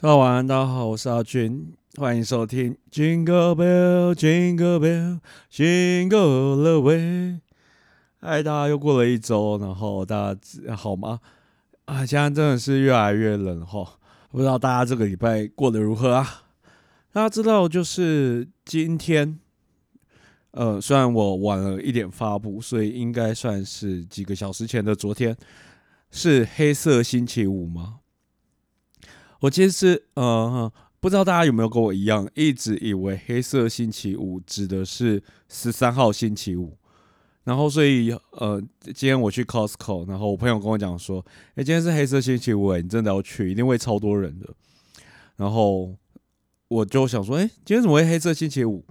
大家晚安，大家好，我是阿俊，欢迎收听 Jingle Bell Jingle Bell Jingle All the Way。嗨，大家又过了一周，然后大家好吗？啊，现在真的是越来越冷哈，不知道大家这个礼拜过得如何啊？大家知道，就是今天，呃，虽然我晚了一点发布，所以应该算是几个小时前的昨天，是黑色星期五吗？我其实呃，不知道大家有没有跟我一样，一直以为黑色星期五指的是十三号星期五。然后，所以呃，今天我去 Costco，然后我朋友跟我讲说：“哎，今天是黑色星期五，你真的要去，一定会超多人的。”然后我就想说：“哎，今天怎么会黑色星期五？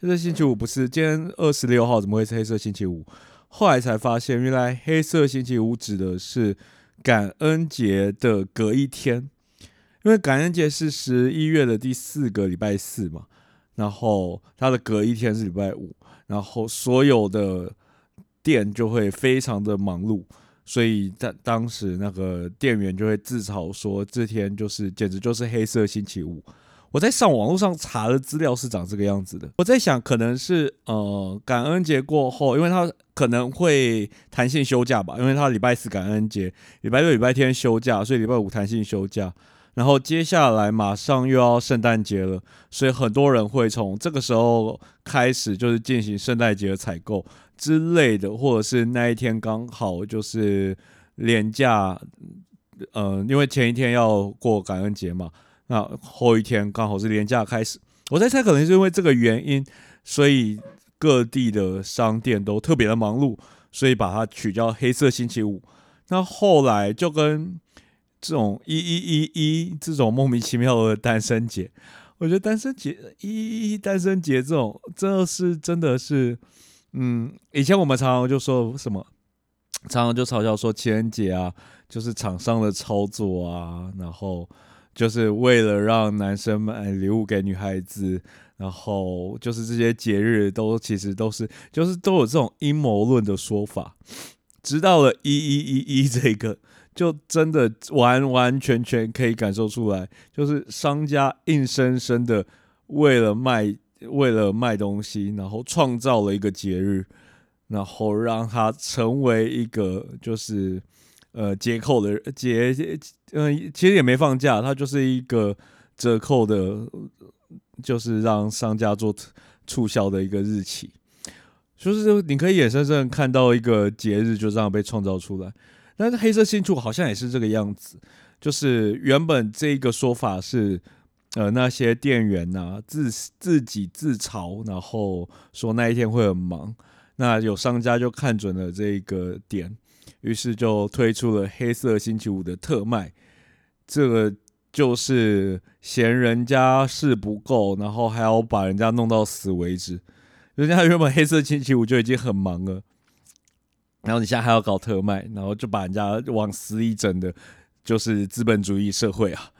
黑色星期五不是今天二十六号，怎么会是黑色星期五？”后来才发现，原来黑色星期五指的是感恩节的隔一天。因为感恩节是十一月的第四个礼拜四嘛，然后它的隔一天是礼拜五，然后所有的店就会非常的忙碌，所以在当时那个店员就会自嘲说这天就是简直就是黑色星期五。我在上网络上查的资料是长这个样子的，我在想可能是呃感恩节过后，因为他可能会弹性休假吧，因为他礼拜四感恩节，礼拜六、礼拜天休假，所以礼拜五弹性休假。然后接下来马上又要圣诞节了，所以很多人会从这个时候开始，就是进行圣诞节的采购之类的，或者是那一天刚好就是廉价，呃，因为前一天要过感恩节嘛，那后一天刚好是廉价开始。我在猜，可能是因为这个原因，所以各地的商店都特别的忙碌，所以把它取叫黑色星期五。那后来就跟。这种一一一一这种莫名其妙的单身节，我觉得单身节一一一单身节这种真的是真的是，嗯，以前我们常常就说什么，常常就嘲笑说情人节啊，就是厂商的操作啊，然后就是为了让男生买礼物给女孩子，然后就是这些节日都其实都是就是都有这种阴谋论的说法，直到了一一一一这个。就真的完完全全可以感受出来，就是商家硬生生的为了卖，为了卖东西，然后创造了一个节日，然后让它成为一个就是呃节扣的节，嗯，其实也没放假，它就是一个折扣的，就是让商家做促销的一个日期，就是你可以眼睁睁看到一个节日就这样被创造出来。但是黑色星期五好像也是这个样子，就是原本这个说法是，呃，那些店员呐自自己自嘲，然后说那一天会很忙，那有商家就看准了这个点，于是就推出了黑色星期五的特卖，这个就是嫌人家事不够，然后还要把人家弄到死为止，人家原本黑色星期五就已经很忙了。然后你现在还要搞特卖，然后就把人家往死里整的，就是资本主义社会啊。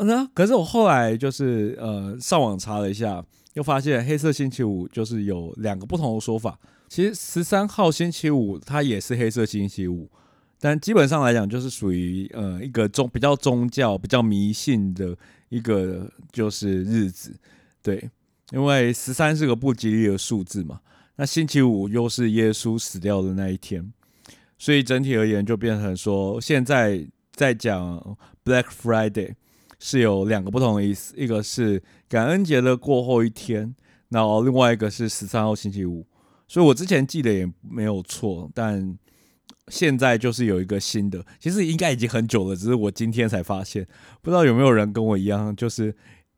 那可是我后来就是呃上网查了一下，又发现黑色星期五就是有两个不同的说法。其实十三号星期五它也是黑色星期五，但基本上来讲就是属于呃一个宗比较宗教、比较迷信的一个就是日子。对，因为十三是个不吉利的数字嘛。那星期五又是耶稣死掉的那一天，所以整体而言就变成说，现在在讲 Black Friday 是有两个不同的意思，一个是感恩节的过后一天，然后另外一个是十三号星期五。所以我之前记得也没有错，但现在就是有一个新的，其实应该已经很久了，只是我今天才发现，不知道有没有人跟我一样，就是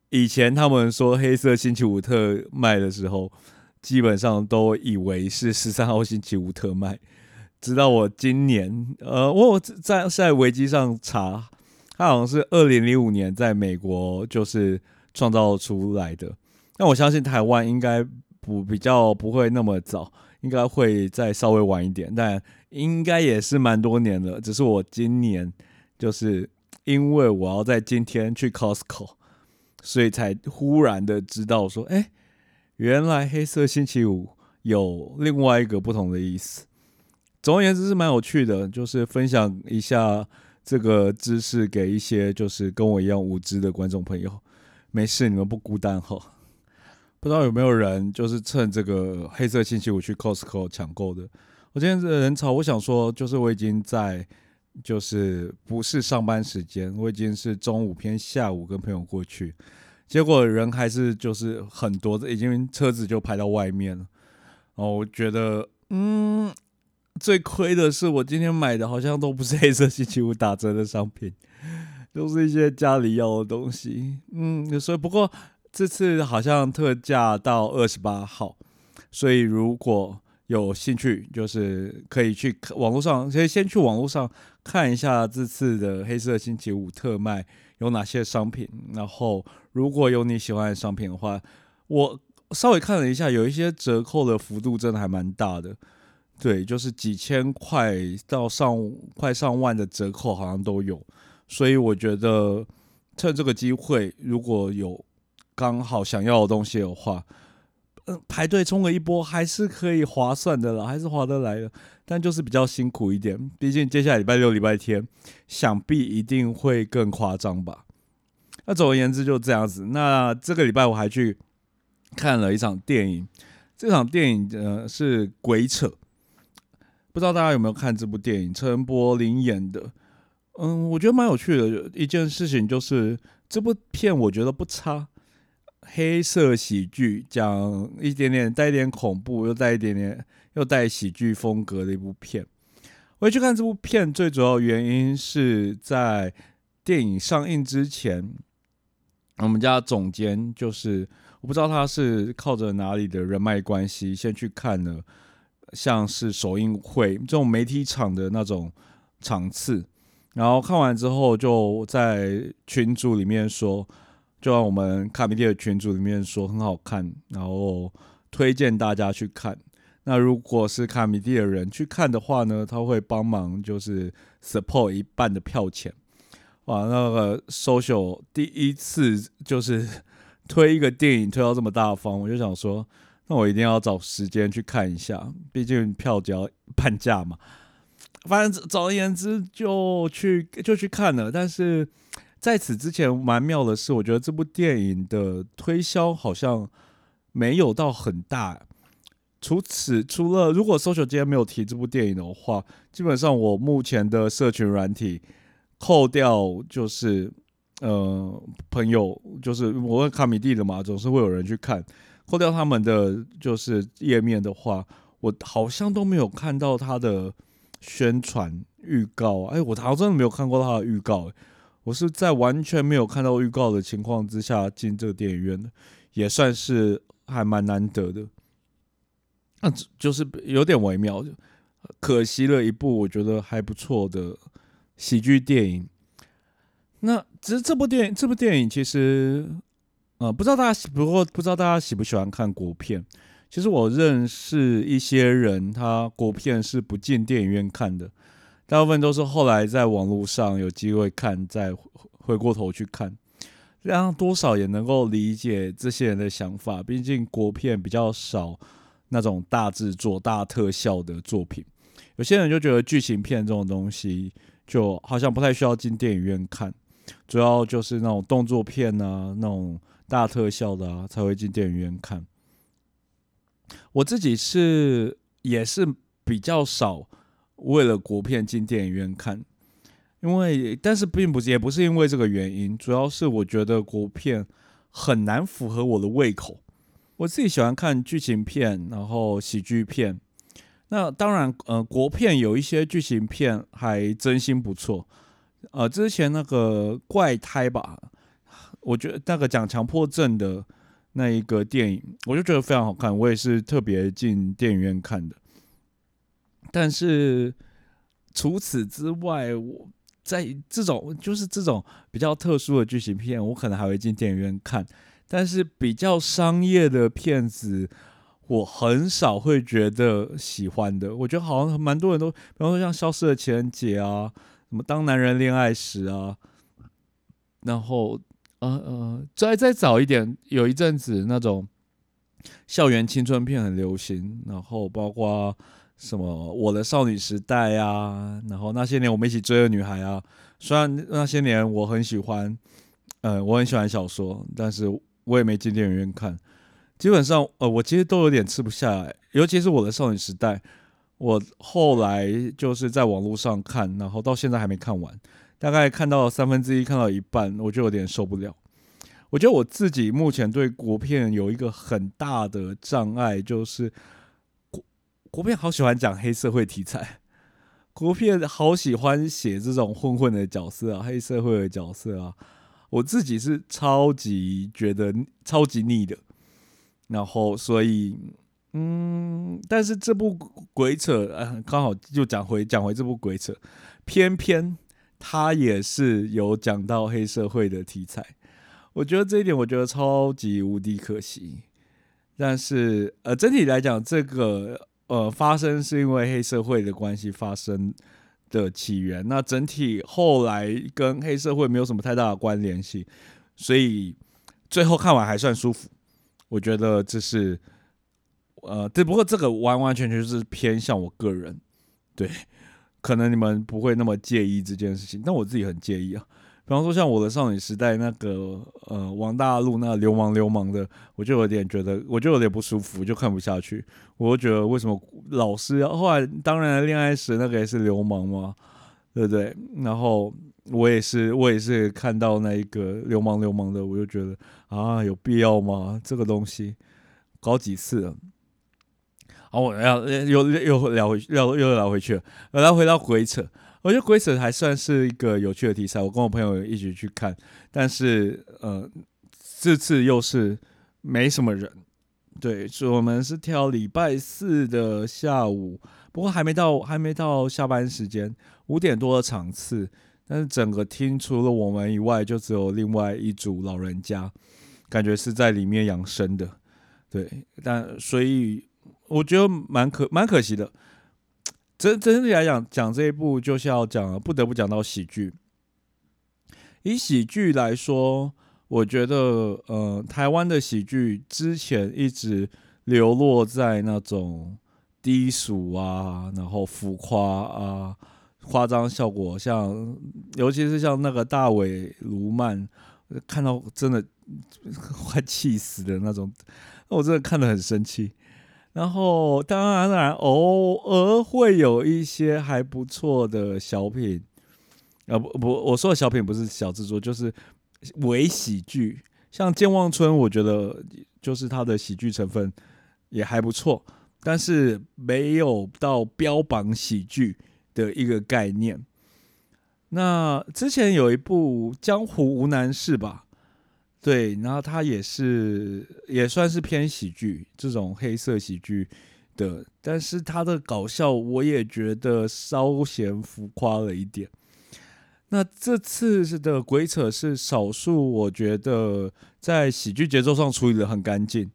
以前他们说黑色星期五特卖的时候。基本上都以为是十三号星期五特卖，直到我今年，呃，我在在维基上查，它好像是二零零五年在美国就是创造出来的。那我相信台湾应该不比较不会那么早，应该会再稍微晚一点，但应该也是蛮多年了。只是我今年就是因为我要在今天去 Costco，所以才忽然的知道说，哎。原来黑色星期五有另外一个不同的意思。总而言之是蛮有趣的，就是分享一下这个知识给一些就是跟我一样无知的观众朋友。没事，你们不孤单哈。不知道有没有人就是趁这个黑色星期五去 Costco 抢购的？我今天这人潮，我想说，就是我已经在，就是不是上班时间，我已经是中午偏下午跟朋友过去，结果人还是就是很多，已经车子就排到外面了。哦，我觉得，嗯，最亏的是我今天买的好像都不是 黑色星期五打折的商品，都是一些家里要的东西。嗯，所以不过这次好像特价到二十八号，所以如果。有兴趣就是可以去网络上，可以先去网络上看一下这次的黑色星期五特卖有哪些商品。然后如果有你喜欢的商品的话，我稍微看了一下，有一些折扣的幅度真的还蛮大的。对，就是几千块到上快上万的折扣好像都有。所以我觉得趁这个机会，如果有刚好想要的东西的话。嗯排队冲了一波还是可以划算的了，还是划得来的，但就是比较辛苦一点。毕竟接下来礼拜六、礼拜天，想必一定会更夸张吧。那总而言之就这样子。那这个礼拜我还去看了一场电影，这场电影呃是《鬼扯》，不知道大家有没有看这部电影？陈柏霖演的，嗯，我觉得蛮有趣的。一件事情就是这部片我觉得不差。黑色喜剧，讲一点点带一点恐怖，又带一点点又带喜剧风格的一部片。我去看这部片，最主要原因是在电影上映之前，我们家总监就是我不知道他是靠着哪里的人脉关系，先去看了像是首映会这种媒体场的那种场次，然后看完之后就在群组里面说。就像我们卡米蒂的群组里面说很好看，然后推荐大家去看。那如果是卡米蒂的人去看的话呢，他会帮忙就是 support 一半的票钱。哇，那个 social 第一次就是 推一个电影推到这么大方，我就想说，那我一定要找时间去看一下，毕竟票只要半价嘛。反正总而言之就去就去看了，但是。在此之前，蛮妙的是，我觉得这部电影的推销好像没有到很大。除此，除了如果 social 今天没有提这部电影的话，基本上我目前的社群软体扣掉就是呃朋友，就是我问卡米蒂的嘛，总是会有人去看。扣掉他们的就是页面的话，我好像都没有看到他的宣传预告。哎，我好像真的没有看过他的预告。我是在完全没有看到预告的情况之下进这个电影院的，也算是还蛮难得的。那就是有点微妙，可惜了一部我觉得还不错的喜剧电影。那只是这部电影，这部电影其实，呃，不知道大家不过不知道大家喜不喜欢看国片。其实我认识一些人，他国片是不进电影院看的。大部分都是后来在网络上有机会看，再回过头去看，这样多少也能够理解这些人的想法。毕竟国片比较少那种大制作、大特效的作品，有些人就觉得剧情片这种东西就好像不太需要进电影院看，主要就是那种动作片啊、那种大特效的啊才会进电影院看。我自己是也是比较少。为了国片进电影院看，因为但是并不是也不是因为这个原因，主要是我觉得国片很难符合我的胃口。我自己喜欢看剧情片，然后喜剧片。那当然，呃，国片有一些剧情片还真心不错。呃，之前那个怪胎吧，我觉得那个讲强迫症的那一个电影，我就觉得非常好看，我也是特别进电影院看的。但是除此之外，我在这种就是这种比较特殊的剧情片，我可能还会进电影院看。但是比较商业的片子，我很少会觉得喜欢的。我觉得好像蛮多人都，比方说像《消失的情人节》啊，什么《当男人恋爱时》啊，然后呃呃，再再早一点，有一阵子那种校园青春片很流行，然后包括。什么我的少女时代啊，然后那些年我们一起追的女孩啊，虽然那些年我很喜欢，呃，我很喜欢小说，但是我也没进电影院看。基本上，呃，我其实都有点吃不下来，尤其是我的少女时代，我后来就是在网络上看，然后到现在还没看完，大概看到三分之一，看到一半，我就有点受不了。我觉得我自己目前对国片有一个很大的障碍，就是国国片好喜欢讲黑社会题材。国片好喜欢写这种混混的角色啊，黑社会的角色啊，我自己是超级觉得超级腻的。然后，所以，嗯，但是这部鬼扯，呃，刚好就讲回讲回这部鬼扯，偏偏他也是有讲到黑社会的题材，我觉得这一点我觉得超级无敌可惜。但是，呃，整体来讲，这个。呃，发生是因为黑社会的关系发生的起源。那整体后来跟黑社会没有什么太大的关联性，所以最后看完还算舒服。我觉得这是，呃，对，不过这个完完全全是偏向我个人，对，可能你们不会那么介意这件事情，但我自己很介意啊。比方说，像我的少女时代那个呃王大陆那流氓流氓的，我就有点觉得，我就有点不舒服，就看不下去。我就觉得为什么老师要后来，当然恋爱时那个也是流氓嘛，对不对？然后我也是，我也是看到那一个流氓流氓的，我就觉得啊，有必要吗？这个东西搞几次了？好，我要又又聊回又又聊回去了，来回到鬼扯。我觉得鬼扯还算是一个有趣的题材，我跟我朋友一起去看，但是呃，这次又是没什么人，对，所以我们是挑礼拜四的下午，不过还没到还没到下班时间，五点多的场次，但是整个厅除了我们以外，就只有另外一组老人家，感觉是在里面养生的，对，但所以我觉得蛮可蛮可惜的。真整体来讲，讲这一部就是要讲，不得不讲到喜剧。以喜剧来说，我觉得，呃，台湾的喜剧之前一直流落在那种低俗啊，然后浮夸啊，夸张效果，像尤其是像那个大伟卢曼，看到真的快气死的那种，我真的看得很生气。然后，当然，当然，偶尔会有一些还不错的小品，啊不不，我说的小品不是小制作，就是伪喜剧。像《健忘村》，我觉得就是它的喜剧成分也还不错，但是没有到标榜喜剧的一个概念。那之前有一部《江湖无难事》吧。对，然后他也是也算是偏喜剧这种黑色喜剧的，但是他的搞笑我也觉得稍显浮夸了一点。那这次的鬼扯是少数，我觉得在喜剧节奏上处理的很干净，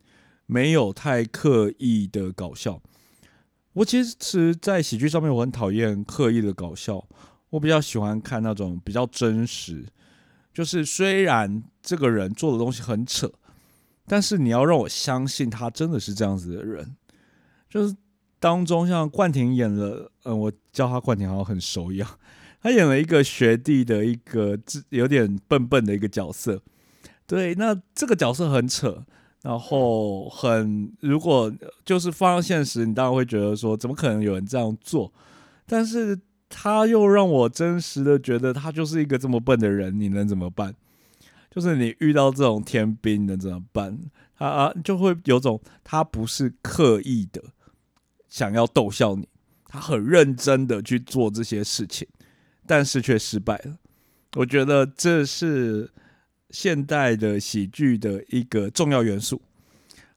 没有太刻意的搞笑。我其实，在喜剧上面我很讨厌刻意的搞笑，我比较喜欢看那种比较真实。就是虽然这个人做的东西很扯，但是你要让我相信他真的是这样子的人。就是当中像冠廷演了，嗯，我叫他冠廷好像很熟一样，他演了一个学弟的一个有点笨笨的一个角色。对，那这个角色很扯，然后很如果就是放到现实，你当然会觉得说，怎么可能有人这样做？但是。他又让我真实的觉得他就是一个这么笨的人，你能怎么办？就是你遇到这种天兵能怎么办？他啊就会有种他不是刻意的想要逗笑你，他很认真的去做这些事情，但是却失败了。我觉得这是现代的喜剧的一个重要元素。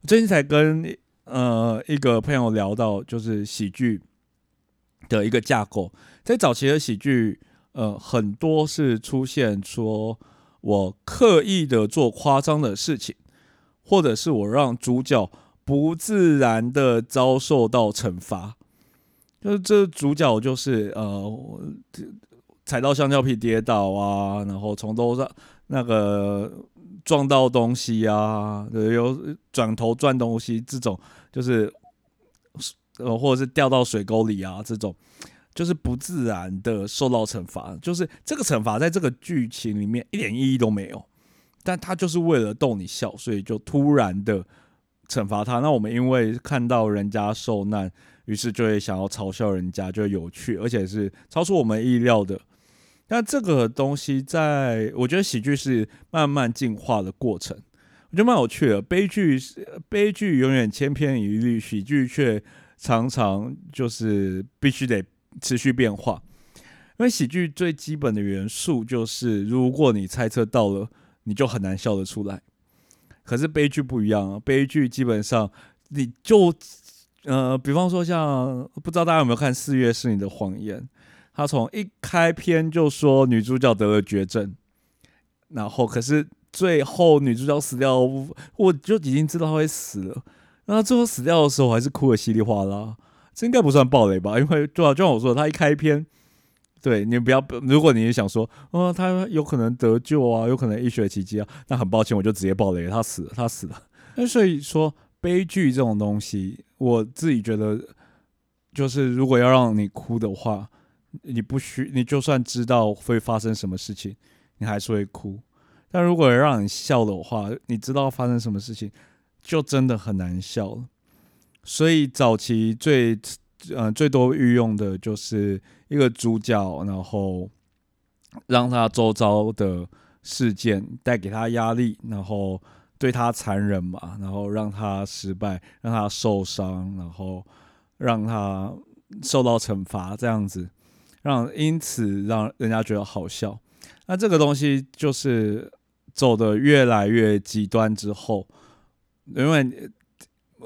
最近才跟呃一个朋友聊到，就是喜剧的一个架构。在早期的喜剧，呃，很多是出现说我刻意的做夸张的事情，或者是我让主角不自然的遭受到惩罚，就是这主角就是呃踩到香蕉皮跌倒啊，然后从楼上那个撞到东西啊，有转头转东西这种，就是呃或者是掉到水沟里啊这种。就是不自然的受到惩罚，就是这个惩罚在这个剧情里面一点意义都没有，但他就是为了逗你笑，所以就突然的惩罚他。那我们因为看到人家受难，于是就会想要嘲笑人家，就有趣，而且是超出我们意料的。那这个东西，在我觉得喜剧是慢慢进化的过程，我觉得蛮有趣的。悲剧是悲剧永远千篇一律，喜剧却常常就是必须得持续变化。因为喜剧最基本的元素就是，如果你猜测到了，你就很难笑得出来。可是悲剧不一样啊，悲剧基本上你就呃，比方说像不知道大家有没有看《四月是你的谎言》。他从一开篇就说女主角得了绝症，然后可是最后女主角死掉，我就已经知道她会死了。那最后死掉的时候，还是哭的稀里哗啦。这应该不算暴雷吧？因为就啊就像我说，他一开篇，对你不要，如果你也想说，哦，他有可能得救啊，有可能医学奇迹啊，那很抱歉，我就直接暴雷，他死了，他死了。那所以说，悲剧这种东西，我自己觉得，就是如果要让你哭的话。你不需，你就算知道会发生什么事情，你还是会哭。但如果让你笑的话，你知道发生什么事情，就真的很难笑了。所以早期最，呃，最多运用的就是一个主角，然后让他周遭的事件带给他压力，然后对他残忍嘛，然后让他失败，让他受伤，然后让他受到惩罚，这样子。让因此让人家觉得好笑，那这个东西就是走的越来越极端之后，因为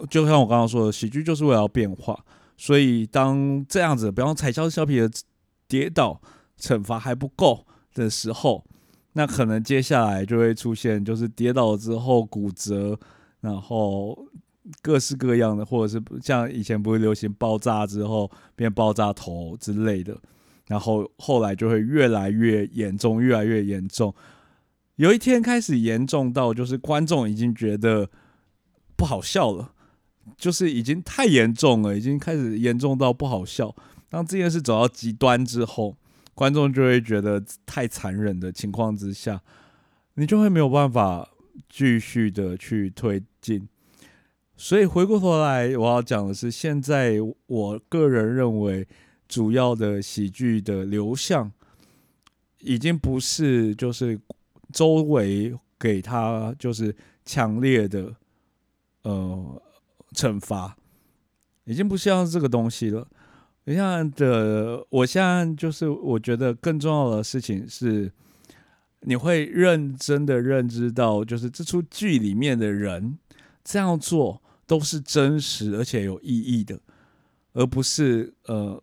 就像我刚刚说的，喜剧就是为了变化，所以当这样子，比方彩椒小皮的跌倒惩罚还不够的时候，那可能接下来就会出现，就是跌倒之后骨折，然后各式各样的，或者是像以前不会流行爆炸之后变爆炸头之类的。然后后来就会越来越严重，越来越严重。有一天开始严重到，就是观众已经觉得不好笑了，就是已经太严重了，已经开始严重到不好笑。当这件事走到极端之后，观众就会觉得太残忍的情况之下，你就会没有办法继续的去推进。所以回过头来，我要讲的是，现在我个人认为。主要的喜剧的流向，已经不是就是周围给他就是强烈的呃惩罚，已经不像这个东西了。你像的，我现在就是我觉得更重要的事情是，你会认真的认知到，就是这出剧里面的人这样做都是真实而且有意义的，而不是呃。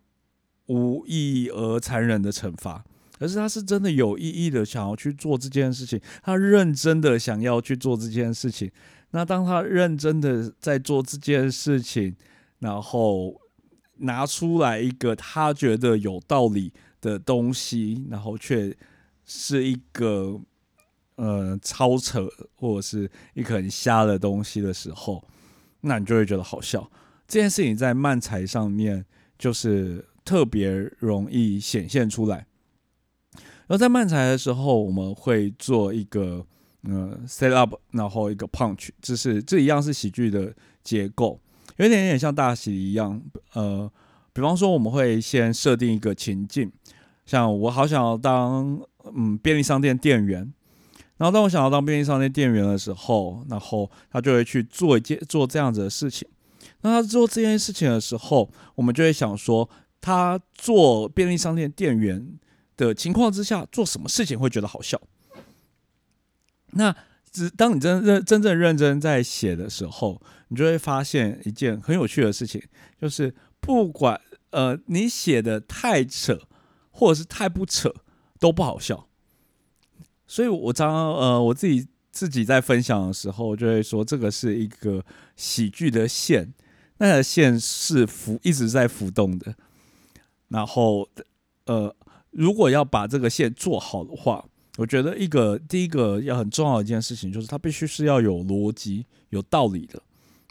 无意义而残忍的惩罚，而是他是真的有意义的想要去做这件事情，他认真的想要去做这件事情。那当他认真的在做这件事情，然后拿出来一个他觉得有道理的东西，然后却是一个呃超扯或者是一个很瞎的东西的时候，那你就会觉得好笑。这件事情在漫才上面就是。特别容易显现出来。然后在慢才的时候，我们会做一个呃 set up，然后一个 punch，这是这一样是喜剧的结构，有点点像大喜一样。呃，比方说我们会先设定一个情境，像我好想要当嗯便利商店店员，然后当我想要当便利商店店员的时候，然后他就会去做一件做这样子的事情。那他做这件事情的时候，我们就会想说。他做便利商店店员的情况之下，做什么事情会觉得好笑？那只当你真认真正认真在写的时候，你就会发现一件很有趣的事情，就是不管呃你写的太扯，或者是太不扯，都不好笑。所以我常常呃我自己自己在分享的时候，就会说这个是一个喜剧的线，那个线是浮一直在浮动的。然后，呃，如果要把这个线做好的话，我觉得一个第一个要很重要的一件事情，就是它必须是要有逻辑、有道理的，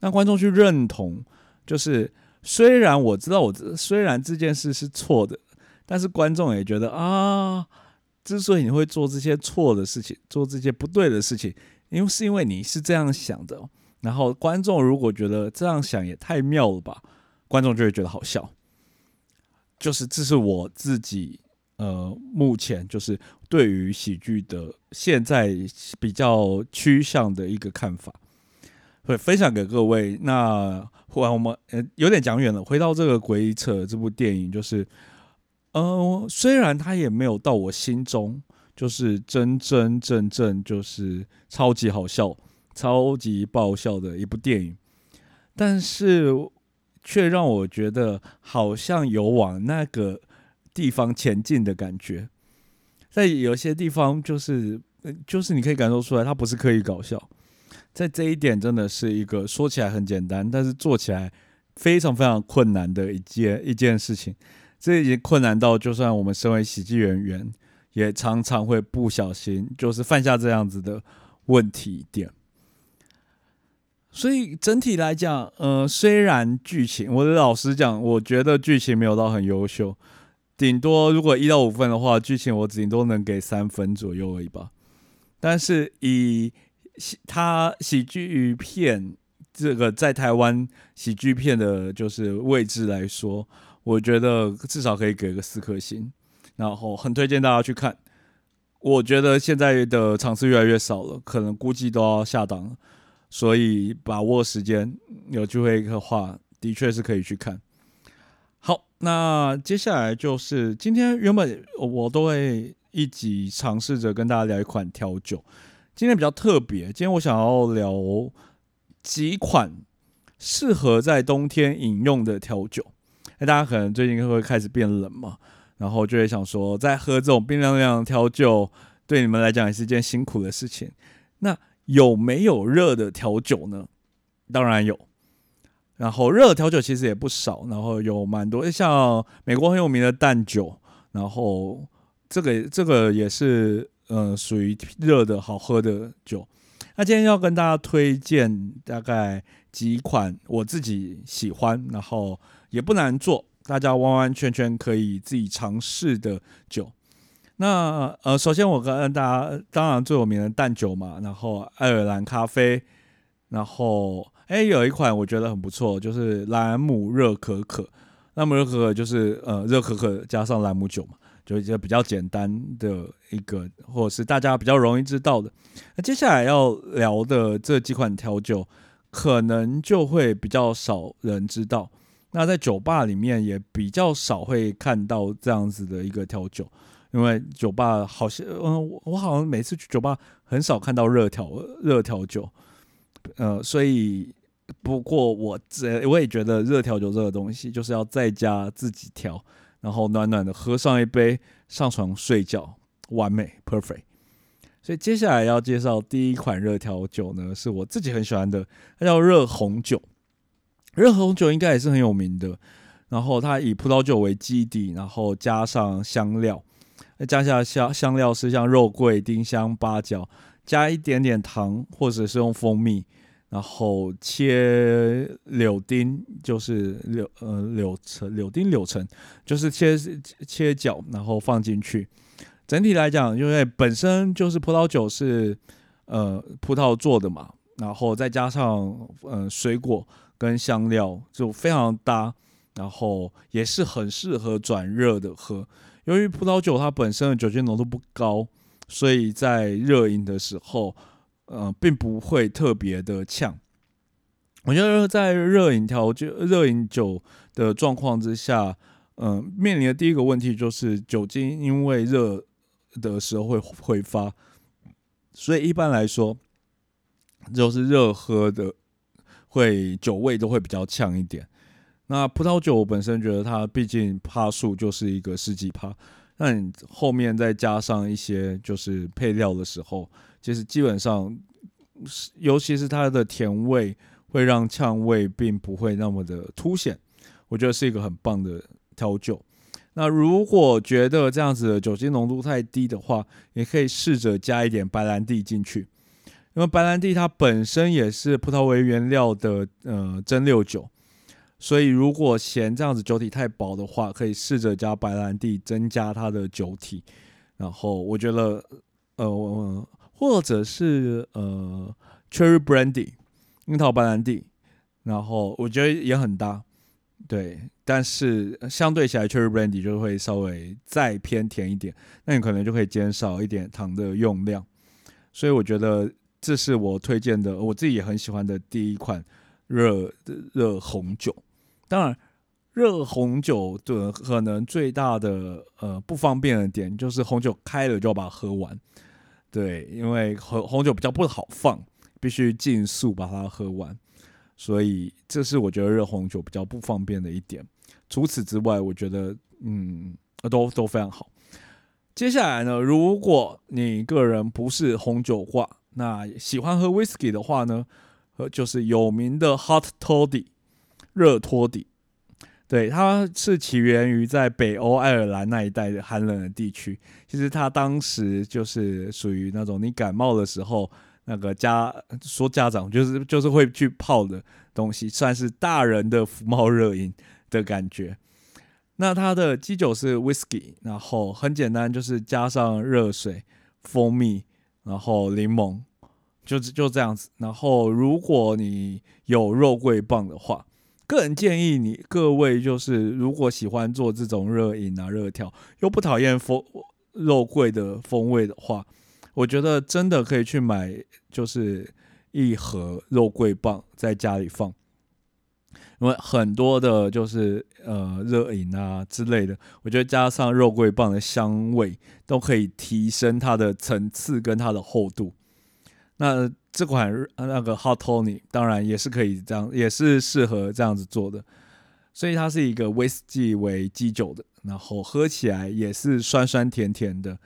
让观众去认同。就是虽然我知道我虽然这件事是错的，但是观众也觉得啊，之所以你会做这些错的事情，做这些不对的事情，因为是因为你是这样想的。然后观众如果觉得这样想也太妙了吧，观众就会觉得好笑。就是这是我自己呃，目前就是对于喜剧的现在比较趋向的一个看法，会分享给各位。那忽然我们呃有点讲远了，回到这个《鬼扯》这部电影，就是呃，虽然它也没有到我心中就是真真正正就是超级好笑、超级爆笑的一部电影，但是。却让我觉得好像有往那个地方前进的感觉，在有些地方就是，就是你可以感受出来，它不是刻意搞笑，在这一点真的是一个说起来很简单，但是做起来非常非常困难的一件一件事情。这已经困难到，就算我们身为喜剧演员，也常常会不小心就是犯下这样子的问题点。所以整体来讲，呃，虽然剧情，我老实讲，我觉得剧情没有到很优秀，顶多如果一到五分的话，剧情我顶多能给三分左右而已吧。但是以他喜剧片这个在台湾喜剧片的就是位置来说，我觉得至少可以给个四颗星，然后很推荐大家去看。我觉得现在的场次越来越少了，可能估计都要下档了。所以把握时间，有机会的话，的确是可以去看。好，那接下来就是今天原本我都会一起尝试着跟大家聊一款调酒，今天比较特别，今天我想要聊几款适合在冬天饮用的调酒。那大家可能最近会开始变冷嘛，然后就会想说，在喝这种冰凉凉调酒，对你们来讲也是一件辛苦的事情。那有没有热的调酒呢？当然有，然后热调酒其实也不少，然后有蛮多，像美国很有名的淡酒，然后这个这个也是呃属于热的好喝的酒。那今天要跟大家推荐大概几款我自己喜欢，然后也不难做，大家完完全全可以自己尝试的酒。那呃，首先我跟大家，当然最有名的淡酒嘛，然后爱尔兰咖啡，然后哎，有一款我觉得很不错，就是兰姆热可可。兰姆热可可就是呃热可可加上兰姆酒嘛，就一个比较简单的一个，或者是大家比较容易知道的。那接下来要聊的这几款调酒，可能就会比较少人知道。那在酒吧里面也比较少会看到这样子的一个调酒。因为酒吧好像，嗯，我好像每次去酒吧很少看到热调热调酒，呃，所以不过我这我也觉得热调酒这个东西就是要在家自己调，然后暖暖的喝上一杯，上床睡觉，完美 perfect。所以接下来要介绍第一款热调酒呢，是我自己很喜欢的，它叫热红酒。热红酒应该也是很有名的，然后它以葡萄酒为基底，然后加上香料。再加下香香料是像肉桂、丁香、八角，加一点点糖，或者是用蜂蜜，然后切柳丁，就是柳呃柳橙、柳丁、柳橙，就是切切角，然后放进去。整体来讲，因为本身就是葡萄酒是呃葡萄做的嘛，然后再加上呃水果跟香料，就非常搭，然后也是很适合转热的喝。由于葡萄酒它本身的酒精浓度不高，所以在热饮的时候，呃，并不会特别的呛。我觉得在热饮调酒、热饮酒的状况之下，嗯，面临的第一个问题就是酒精因为热的时候会挥发，所以一般来说，就是热喝的会酒味都会比较呛一点。那葡萄酒我本身觉得它毕竟趴数就是一个十几趴，那你后面再加上一些就是配料的时候，其实基本上，尤其是它的甜味会让呛味并不会那么的凸显，我觉得是一个很棒的调酒。那如果觉得这样子的酒精浓度太低的话，也可以试着加一点白兰地进去，因为白兰地它本身也是葡萄为原料的呃蒸馏酒。所以如果嫌这样子酒体太薄的话，可以试着加白兰地增加它的酒体。然后我觉得，呃，我我或者是呃，Cherry Brandy 樱桃白兰地，然后我觉得也很搭。对，但是相对起来，Cherry Brandy 就会稍微再偏甜一点，那你可能就可以减少一点糖的用量。所以我觉得这是我推荐的，我自己也很喜欢的第一款热热红酒。当然，热红酒的可能最大的呃不方便的点就是红酒开了就要把它喝完。对，因为红红酒比较不好放，必须尽速把它喝完。所以这是我觉得热红酒比较不方便的一点。除此之外，我觉得嗯都都非常好。接下来呢，如果你个人不是红酒挂，那喜欢喝 whisky 的话呢，就是有名的 hot toddy 热托底。对，它是起源于在北欧爱尔兰那一带的寒冷的地区。其实它当时就是属于那种你感冒的时候。那个家说家长就是就是会去泡的东西，算是大人的福猫热饮的感觉。那它的基酒是 whisky，然后很简单，就是加上热水、蜂蜜，然后柠檬，就是就这样子。然后如果你有肉桂棒的话，个人建议你各位就是如果喜欢做这种热饮啊、热调，又不讨厌风肉桂的风味的话。我觉得真的可以去买，就是一盒肉桂棒在家里放，因为很多的，就是呃热饮啊之类的，我觉得加上肉桂棒的香味，都可以提升它的层次跟它的厚度。那这款那个 Hot Tony 当然也是可以这样，也是适合这样子做的，所以它是一个威士忌为基酒的，然后喝起来也是酸酸甜甜的。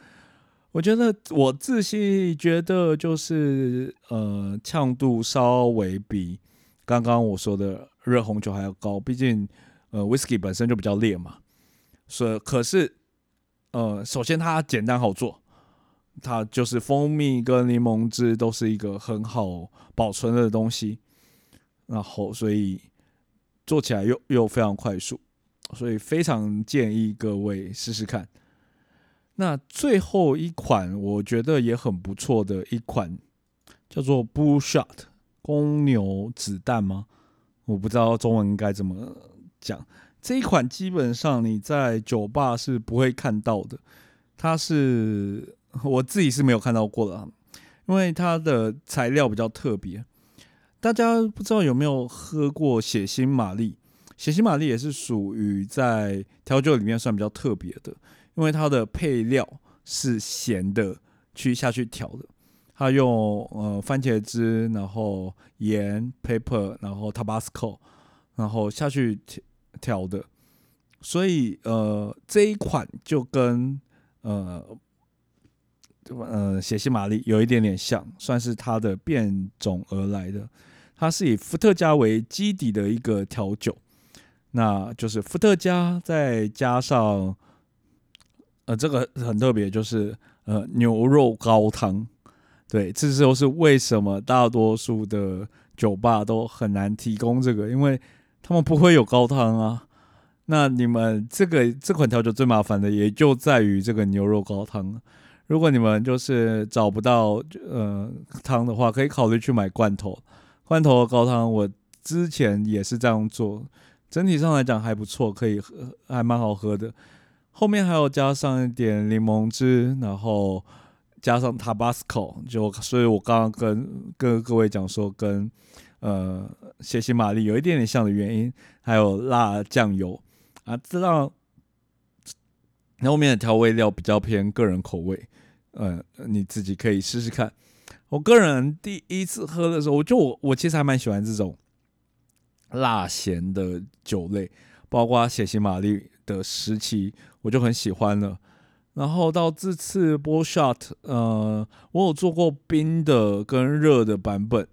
我觉得我自己觉得就是呃呛度稍微比刚刚我说的热红酒还要高，毕竟呃 whisky 本身就比较烈嘛，所以可是呃首先它简单好做，它就是蜂蜜跟柠檬汁都是一个很好保存的东西，然后所以做起来又又非常快速，所以非常建议各位试试看。那最后一款我觉得也很不错的一款，叫做 Bullshot 公牛子弹吗？我不知道中文该怎么讲。这一款基本上你在酒吧是不会看到的，它是我自己是没有看到过的，因为它的材料比较特别。大家不知道有没有喝过血腥玛丽？血腥玛丽也是属于在调酒里面算比较特别的。因为它的配料是咸的，去下去调的。它用呃番茄汁，然后盐、paper，然后 tabasco，然后下去调的。所以呃这一款就跟呃呃血腥玛丽有一点点像，算是它的变种而来的。它是以伏特加为基底的一个调酒，那就是伏特加再加上。呃，这个很特别，就是呃牛肉高汤，对，这就是为什么大多数的酒吧都很难提供这个，因为他们不会有高汤啊。那你们这个这款调酒最麻烦的也就在于这个牛肉高汤。如果你们就是找不到呃汤的话，可以考虑去买罐头。罐头的高汤我之前也是这样做，整体上来讲还不错，可以喝，还蛮好喝的。后面还有加上一点柠檬汁，然后加上 Tabasco，就所以我刚刚跟跟各位讲说，跟呃血腥玛丽有一点点像的原因，还有辣酱油啊，这让后面的调味料比较偏个人口味，呃，你自己可以试试看。我个人第一次喝的时候，我就我我其实还蛮喜欢这种辣咸的酒类，包括血腥玛丽的时期。我就很喜欢了，然后到这次 Bull Shot，呃，我有做过冰的跟热的版本，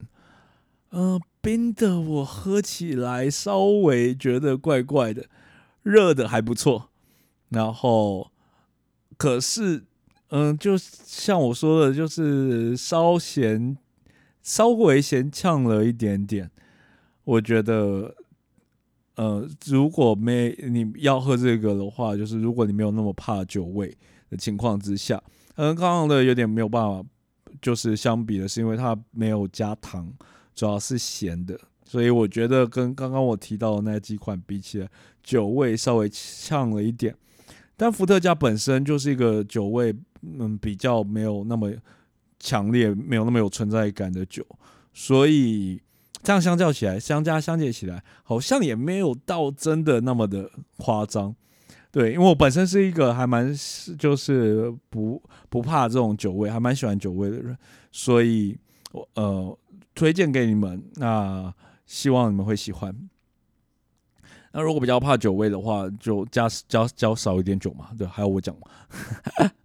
呃，冰的我喝起来稍微觉得怪怪的，热的还不错，然后可是，嗯，就像我说的，就是稍咸，稍微咸呛了一点点，我觉得。呃，如果没你要喝这个的话，就是如果你没有那么怕酒味的情况之下，嗯，刚刚的有点没有办法，就是相比的是因为它没有加糖，主要是咸的，所以我觉得跟刚刚我提到的那几款比起来，酒味稍微呛了一点。但伏特加本身就是一个酒味，嗯，比较没有那么强烈，没有那么有存在感的酒，所以这样相较起来，相加相减起来，好像也没有到真的那么的夸张。对，因为我本身是一个还蛮就是不不怕这种酒味，还蛮喜欢酒味的人，所以我呃推荐给你们，那希望你们会喜欢。那如果比较怕酒味的话，就加加加少一点酒嘛。对，还有我讲嘛。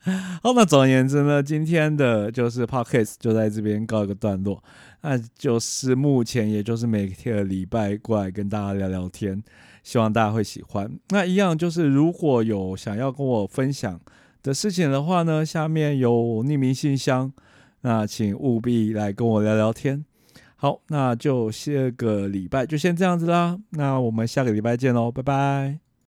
好，那总而言之呢，今天的就是 podcast 就在这边告一个段落。那就是目前也就是每天礼拜过来跟大家聊聊天，希望大家会喜欢。那一样就是如果有想要跟我分享的事情的话呢，下面有匿名信箱，那请务必来跟我聊聊天。好，那就下个礼拜就先这样子啦。那我们下个礼拜见喽，拜拜。